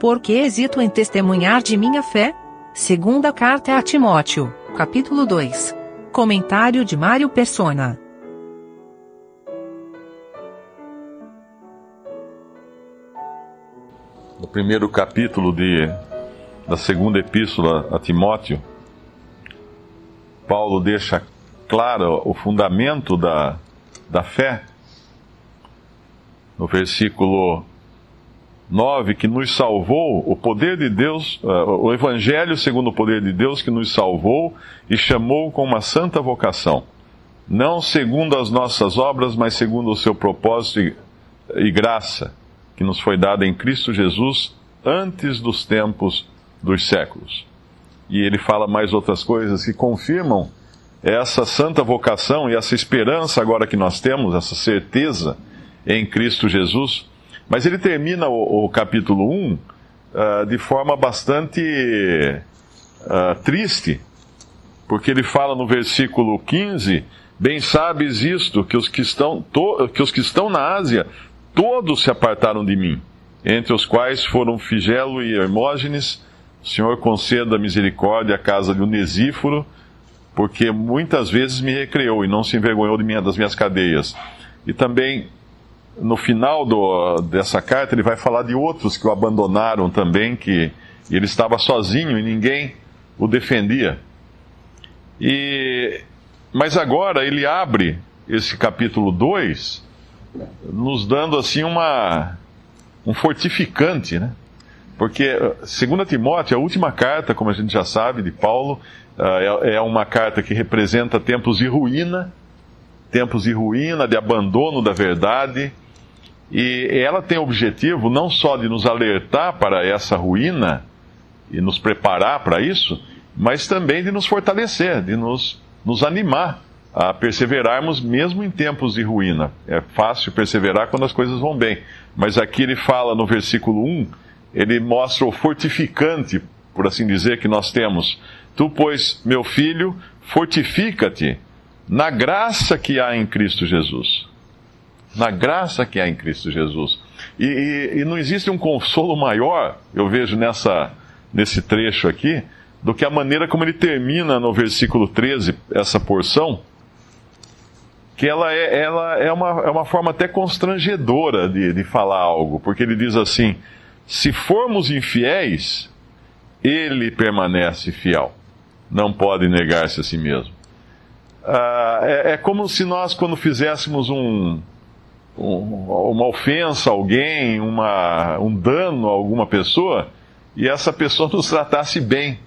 Por que hesito em testemunhar de minha fé? Segunda carta a Timóteo, capítulo 2. Comentário de Mário Persona. No primeiro capítulo de, da segunda epístola a Timóteo, Paulo deixa claro o fundamento da, da fé. No versículo 9, que nos salvou, o poder de Deus, uh, o Evangelho segundo o poder de Deus que nos salvou e chamou com uma santa vocação, não segundo as nossas obras, mas segundo o seu propósito e, e graça, que nos foi dada em Cristo Jesus antes dos tempos dos séculos. E ele fala mais outras coisas que confirmam essa santa vocação e essa esperança agora que nós temos, essa certeza em Cristo Jesus mas ele termina o, o capítulo 1 uh, ah, de forma bastante uh, triste, porque ele fala no versículo 15: Bem sabes isto, que os que estão, to, que os que estão na Ásia, todos se apartaram de mim, entre os quais foram Figelo e Hermógenes. O Senhor conceda misericórdia à casa de Unesíforo, porque muitas vezes me recreou e não se envergonhou de minha, das minhas cadeias. E também no final do, dessa carta, ele vai falar de outros que o abandonaram também, que ele estava sozinho e ninguém o defendia. E, mas agora ele abre esse capítulo 2, nos dando assim uma, um fortificante, né? Porque, segundo Timóteo, a última carta, como a gente já sabe, de Paulo, ah, é, é uma carta que representa tempos de ruína, tempos de ruína, de abandono da verdade, e ela tem o objetivo não só de nos alertar para essa ruína e nos preparar para isso, mas também de nos fortalecer, de nos, nos animar a perseverarmos mesmo em tempos de ruína. É fácil perseverar quando as coisas vão bem. Mas aqui ele fala no versículo 1, ele mostra o fortificante, por assim dizer, que nós temos. Tu, pois, meu filho, fortifica-te na graça que há em Cristo Jesus na graça que há em Cristo Jesus. E, e, e, não existe um consolo maior, eu vejo nessa, nesse trecho aqui, do que a maneira como ele termina no versículo 13, essa porção, que ela é, ela é, uma, é uma forma até constrangedora de, de falar algo, porque ele diz assim: se formos infiéis, ele permanece fiel, não pode negar-se a si mesmo. Ah, é, é como se nós, quando fizéssemos um, uma ofensa a alguém, uma, um dano a alguma pessoa, e essa pessoa nos tratasse bem,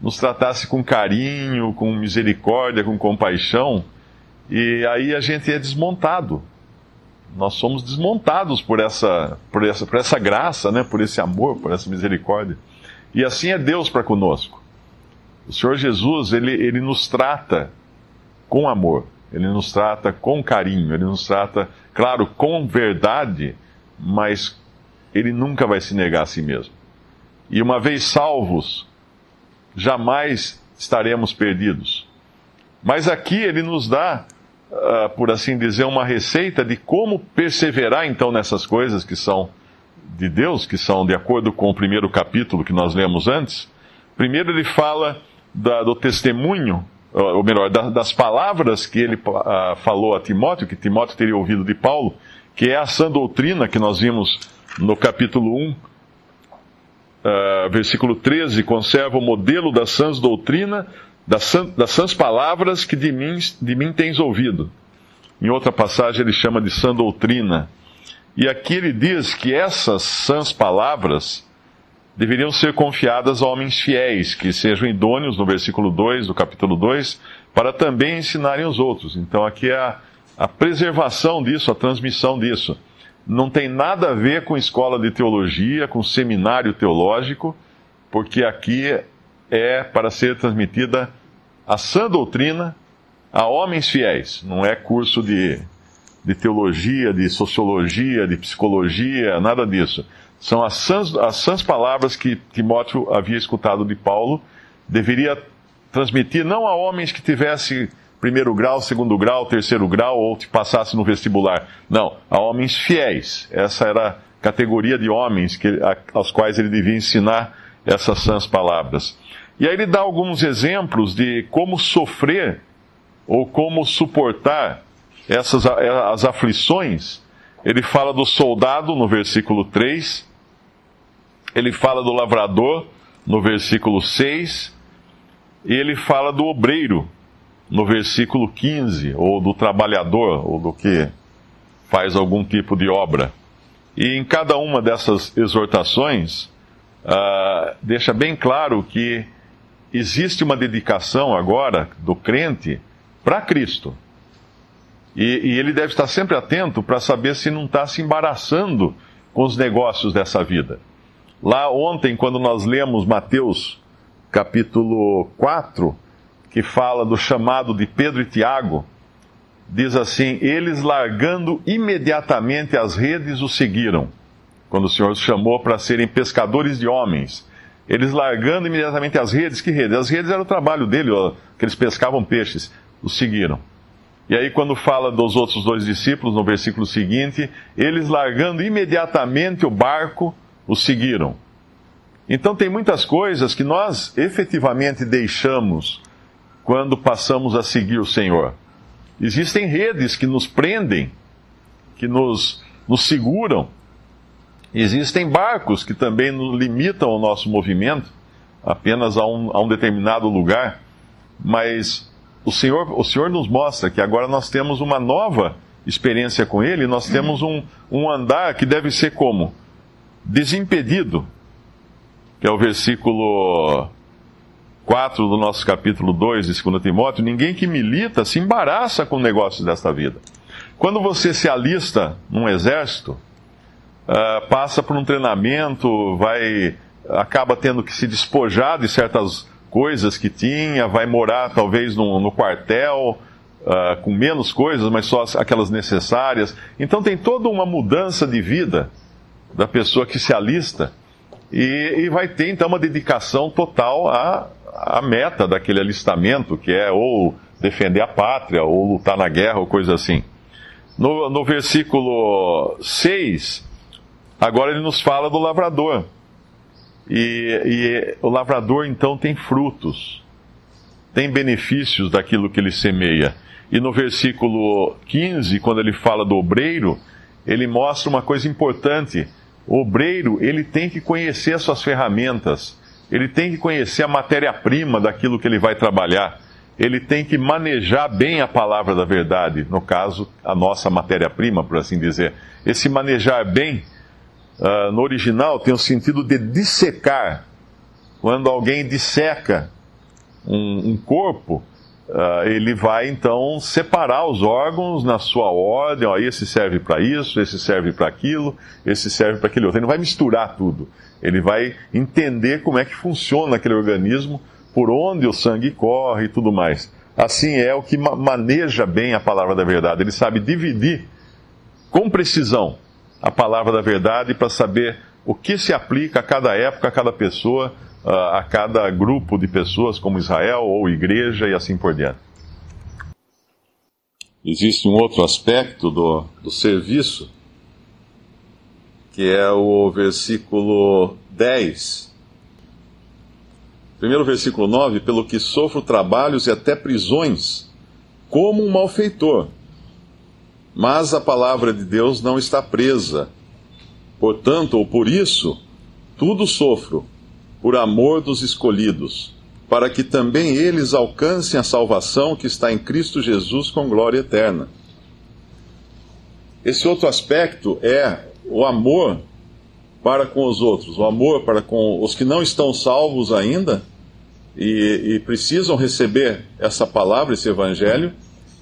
nos tratasse com carinho, com misericórdia, com compaixão, e aí a gente é desmontado. Nós somos desmontados por essa, por essa, por essa graça, né? por esse amor, por essa misericórdia. E assim é Deus para conosco. O Senhor Jesus, ele, ele nos trata com amor, ele nos trata com carinho, ele nos trata claro, com verdade, mas ele nunca vai se negar a si mesmo. E uma vez salvos, jamais estaremos perdidos. Mas aqui ele nos dá, uh, por assim dizer, uma receita de como perseverar então nessas coisas que são de Deus, que são de acordo com o primeiro capítulo que nós lemos antes. Primeiro ele fala da, do testemunho ou melhor, das palavras que ele uh, falou a Timóteo, que Timóteo teria ouvido de Paulo, que é a sã doutrina que nós vimos no capítulo 1, uh, ah, versículo 13, conserva o modelo da sãs doutrina, das, sãs, das sãs palavras que de mim, de mim tens ouvido. Em outra passagem ele chama de sã doutrina. E aqui ele diz que essas sãs palavras deveriam ser confiadas a homens fiéis, que sejam idôneos, no versículo 2 do capítulo 2, para também ensinarem os outros. Então aqui é a, a preservação disso, a transmissão disso. Não tem nada a ver com escola de teologia, com seminário teológico, porque aqui é para ser transmitida a sã doutrina a homens fiéis, não é curso de, de teologia, de sociologia, de psicologia, nada disso são as sãs, as sãs palavras que Timóteo havia escutado de Paulo, deveria transmitir não a homens que tivessem primeiro grau, segundo grau, terceiro grau ou que passasse no vestibular. Não, a homens fiéis. Essa era categoria de homens que, aos quais ele devia ensinar essas sãs palavras. E aí ele dá alguns exemplos de como sofrer ou como suportar essas as aflições. Ele fala do soldado no versículo 3, ele fala do lavrador no versículo 6, e ele fala do obreiro no versículo 15, ou do trabalhador, ou do que faz algum tipo de obra. E em cada uma dessas exortações, uh, deixa bem claro que existe uma dedicação agora do crente para Cristo. E, e, ele deve estar sempre atento para saber se não está se embaraçando com os negócios dessa vida. Lá ontem, quando nós lemos Mateus capítulo 4, que fala do chamado de Pedro e Tiago, diz assim: Eles largando imediatamente as redes o seguiram, quando o Senhor os chamou para serem pescadores de homens. Eles largando imediatamente as redes, que redes? As redes era o trabalho dele, ó, que eles pescavam peixes, os seguiram. E aí, quando fala dos outros dois discípulos, no versículo seguinte, eles largando imediatamente o barco, o seguiram. Então, tem muitas coisas que nós efetivamente deixamos quando passamos a seguir o Senhor. Existem redes que nos prendem, que nos, nos seguram. Existem barcos que também nos limitam o nosso movimento, apenas a um, a um determinado lugar. Mas o Senhor, o Senhor nos mostra que agora nós temos uma nova experiência com Ele, nós temos um, um andar que deve ser como? Desimpedido, que é o versículo 4 do nosso capítulo 2 de 2 Timóteo, ninguém que milita se embaraça com negócios desta vida. Quando você se alista num exército, uh, passa por um treinamento, vai acaba tendo que se despojar de certas coisas que tinha, vai morar talvez no, no quartel, uh, com menos coisas, mas só aquelas necessárias. Então tem toda uma mudança de vida da pessoa que se alista e, e vai ter então uma dedicação total à, à meta daquele alistamento, que é ou defender a pátria, ou lutar na guerra, ou coisa assim. No, no versículo 6, agora ele nos fala do lavrador. E, e o lavrador então tem frutos, tem benefícios daquilo que ele semeia. E no versículo 15, quando ele fala do obreiro, ele mostra uma coisa importante. O obreiro, ele tem que conhecer as suas ferramentas, ele tem que conhecer a matéria-prima daquilo que ele vai trabalhar, ele tem que manejar bem a palavra da verdade, no caso, a nossa matéria-prima, por assim dizer. Esse manejar bem uh, no original tem o sentido de dissecar. Quando alguém disseca um, um corpo, uh, ele vai então separar os órgãos na sua ordem. Ó, esse serve para isso, esse serve para aquilo, esse serve para aquele outro. Ele não vai misturar tudo. Ele vai entender como é que funciona aquele organismo, por onde o sangue corre e tudo mais. Assim é o que maneja bem a palavra da verdade. Ele sabe dividir com precisão a palavra da verdade para saber o que se aplica a cada época, a cada pessoa, a cada grupo de pessoas, como Israel ou igreja e assim por diante. Existe um outro aspecto do, do serviço, que é o versículo 10. Primeiro versículo 9: Pelo que sofro trabalhos e até prisões, como um malfeitor. Mas a palavra de Deus não está presa. Portanto, ou por isso, tudo sofro, por amor dos escolhidos, para que também eles alcancem a salvação que está em Cristo Jesus com glória eterna. Esse outro aspecto é o amor para com os outros, o amor para com os que não estão salvos ainda e, e precisam receber essa palavra, esse evangelho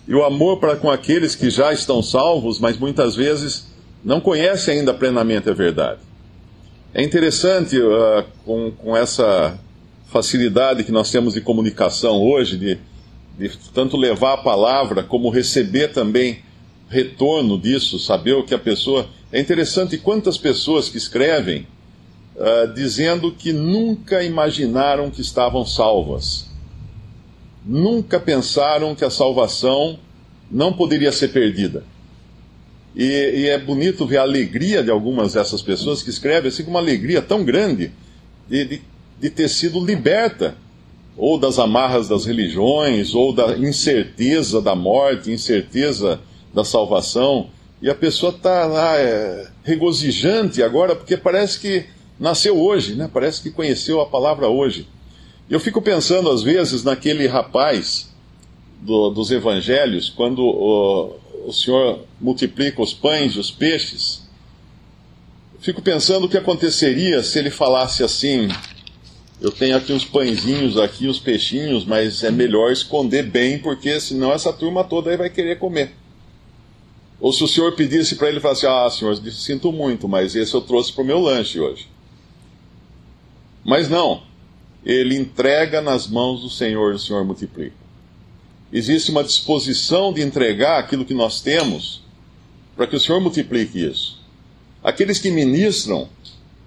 e o amor para com aqueles que já estão salvos, mas muitas vezes não conhecem ainda plenamente a verdade. É interessante uh, com, com essa facilidade que nós temos de comunicação hoje, de, de tanto levar a palavra como receber também retorno disso, saber o que a pessoa. É interessante quantas pessoas que escrevem uh, dizendo que nunca imaginaram que estavam salvas nunca pensaram que a salvação não poderia ser perdida. E, e, é bonito ver a alegria de algumas dessas pessoas que escrevem, assim, com uma alegria tão grande de, de, de ter sido liberta, ou das amarras das religiões, ou da incerteza da morte, incerteza da salvação. E a pessoa está lá é, regozijante agora, porque parece que nasceu hoje, né? parece que conheceu a palavra hoje. Eu fico pensando, às vezes, naquele rapaz do, dos evangelhos, quando o, o Senhor multiplica os pães e os peixes. Fico pensando o que aconteceria se ele falasse assim: Eu tenho aqui uns pãezinhos, aqui uns peixinhos, mas é melhor esconder bem, porque senão essa turma toda aí vai querer comer. Ou se o senhor pedisse para ele falasse: Ah, senhor, sinto muito, mas esse eu trouxe para o meu lanche hoje. Mas não, ele entrega nas mãos do Senhor e o Senhor multiplica existe uma disposição de entregar aquilo que nós temos para que o Senhor multiplique isso. Aqueles que ministram,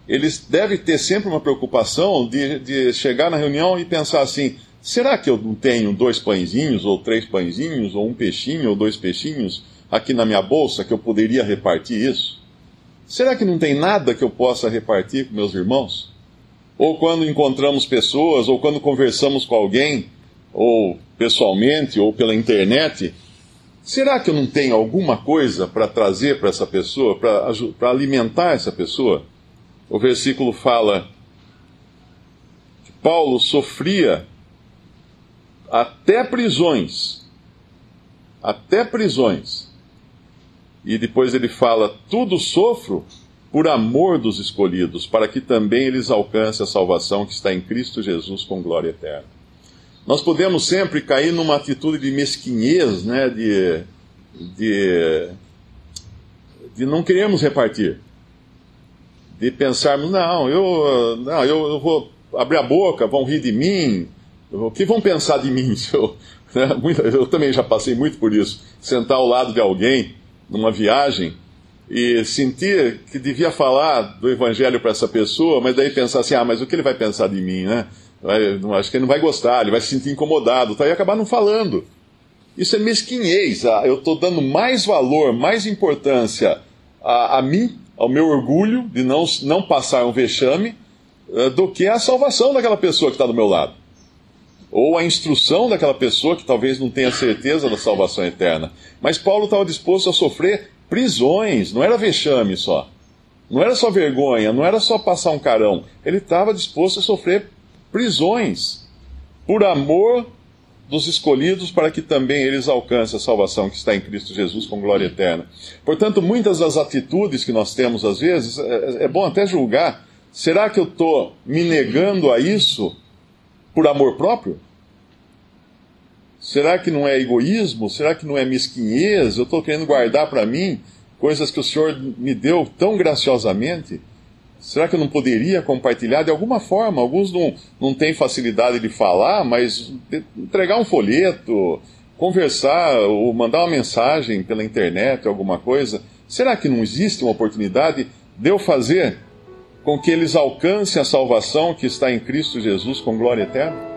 eles devem ter sempre uma preocupação de, de chegar na reunião e pensar assim: será que eu não tenho dois pãezinhos, ou três pãezinhos, ou um peixinho, ou dois peixinhos aqui na minha bolsa que eu poderia repartir isso? Será que não tem nada que eu possa repartir com meus irmãos? Ou quando encontramos pessoas, ou quando conversamos com alguém, ou pessoalmente, ou pela internet, será que eu não tenho alguma coisa para trazer para essa pessoa, para alimentar essa pessoa? O versículo fala que Paulo sofria até prisões, até prisões. E depois ele fala: tudo sofro por amor dos escolhidos, para que também eles alcancem a salvação que está em Cristo Jesus com glória eterna. Nós podemos sempre cair numa atitude de mesquinhez, né, de, de, de não queremos repartir. De pensarmos, não, eu, não, eu, eu vou abrir a boca, vão rir de mim, o que vão pensar de mim? Eu, né, eu também já passei muito por isso. Sentar ao lado de alguém numa viagem e sentir que devia falar do evangelho para essa pessoa, mas daí pensar assim: ah, mas o que ele vai pensar de mim, né? Vai, acho que ele não vai gostar, ele vai se sentir incomodado, tá? e acabar não falando. Isso é mesquinhez. Ah, eu estou dando mais valor, mais importância a, a, mim, ao meu orgulho de não, não passar um vexame, uh, do que a salvação daquela pessoa que está do meu lado. Ou a instrução daquela pessoa que talvez não tenha certeza da salvação eterna. Mas Paulo estava disposto a sofrer prisões, não era vexame só. Não era só vergonha, não era só passar um carão. Ele estava disposto a sofrer prisões, por amor dos escolhidos, para que também eles alcancem a salvação que está em Cristo Jesus com glória eterna. Portanto, muitas das atitudes que nós temos às vezes, é, é bom até julgar: será que eu estou me negando a isso por amor próprio? Será que não é egoísmo? Será que não é mesquinhez? Eu estou querendo guardar para mim coisas que o Senhor me deu tão graciosamente? Será que eu não poderia compartilhar de alguma forma? Alguns não, não têm facilidade de falar, mas entregar um folheto, conversar ou mandar uma mensagem pela internet, alguma coisa. Será que não existe uma oportunidade de eu fazer com que eles alcancem a salvação que está em Cristo Jesus com glória eterna?